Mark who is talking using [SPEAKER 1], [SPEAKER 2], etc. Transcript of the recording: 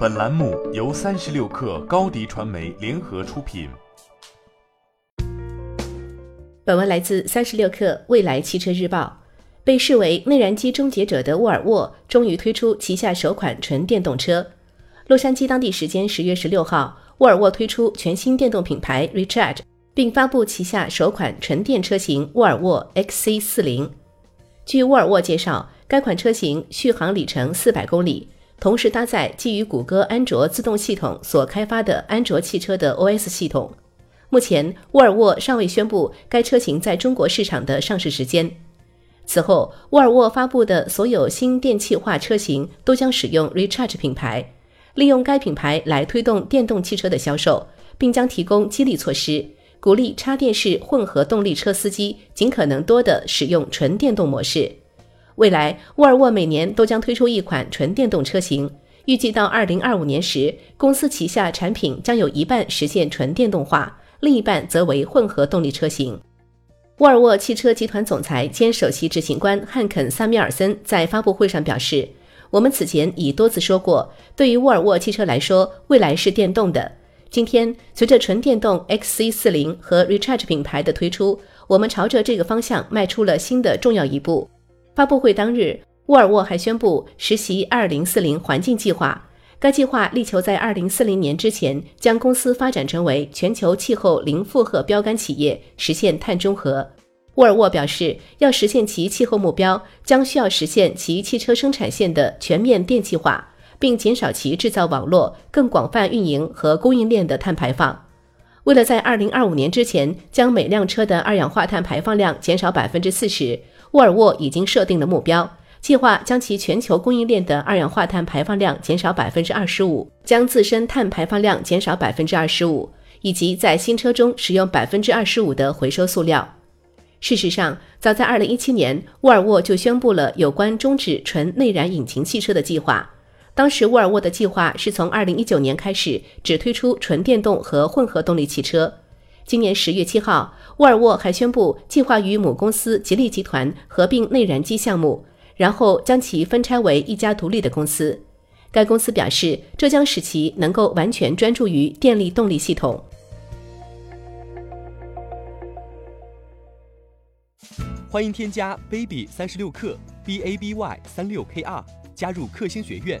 [SPEAKER 1] 本栏目由三十六氪高低传媒联合出品。
[SPEAKER 2] 本文来自三十六氪未来汽车日报。被视为内燃机终结者的沃尔沃终于推出旗下首款纯电动车。洛杉矶当地时间十月十六号，沃尔沃推出全新电动品牌 Recharge，并发布旗下首款纯电车型沃尔沃 XC40。据沃尔沃介绍，该款车型续航里程四百公里。同时搭载基于谷歌安卓自动系统所开发的安卓汽车的 OS 系统。目前，沃尔沃尚未宣布该车型在中国市场的上市时间。此后，沃尔沃发布的所有新电气化车型都将使用 Recharge 品牌，利用该品牌来推动电动汽车的销售，并将提供激励措施，鼓励插电式混合动力车司机尽可能多的使用纯电动模式。未来，沃尔沃每年都将推出一款纯电动车型。预计到二零二五年时，公司旗下产品将有一半实现纯电动化，另一半则为混合动力车型。沃尔沃汽车集团总裁兼首席执行官汉肯·萨米尔森在发布会上表示：“我们此前已多次说过，对于沃尔沃汽车来说，未来是电动的。今天，随着纯电动 XC40 和 Recharge 品牌的推出，我们朝着这个方向迈出了新的重要一步。”发布会当日，沃尔沃还宣布实习2040环境计划。该计划力求在2040年之前将公司发展成为全球气候零负荷标杆企业，实现碳中和。沃尔沃表示，要实现其气候目标，将需要实现其汽车生产线的全面电气化，并减少其制造网络、更广泛运营和供应链的碳排放。为了在2025年之前将每辆车的二氧化碳排放量减少百分之四十。沃尔沃已经设定了目标，计划将其全球供应链的二氧化碳排放量减少百分之二十五，将自身碳排放量减少百分之二十五，以及在新车中使用百分之二十五的回收塑料。事实上，早在二零一七年，沃尔沃就宣布了有关终止纯内燃引擎汽车的计划。当时，沃尔沃的计划是从二零一九年开始只推出纯电动和混合动力汽车。今年十月七号，沃尔沃还宣布计划与母公司吉利集团合并内燃机项目，然后将其分拆为一家独立的公司。该公司表示，这将使其能够完全专注于电力动力系统。
[SPEAKER 3] 欢迎添加 baby 三十六克 b a b y 三六 k r 加入克星学院，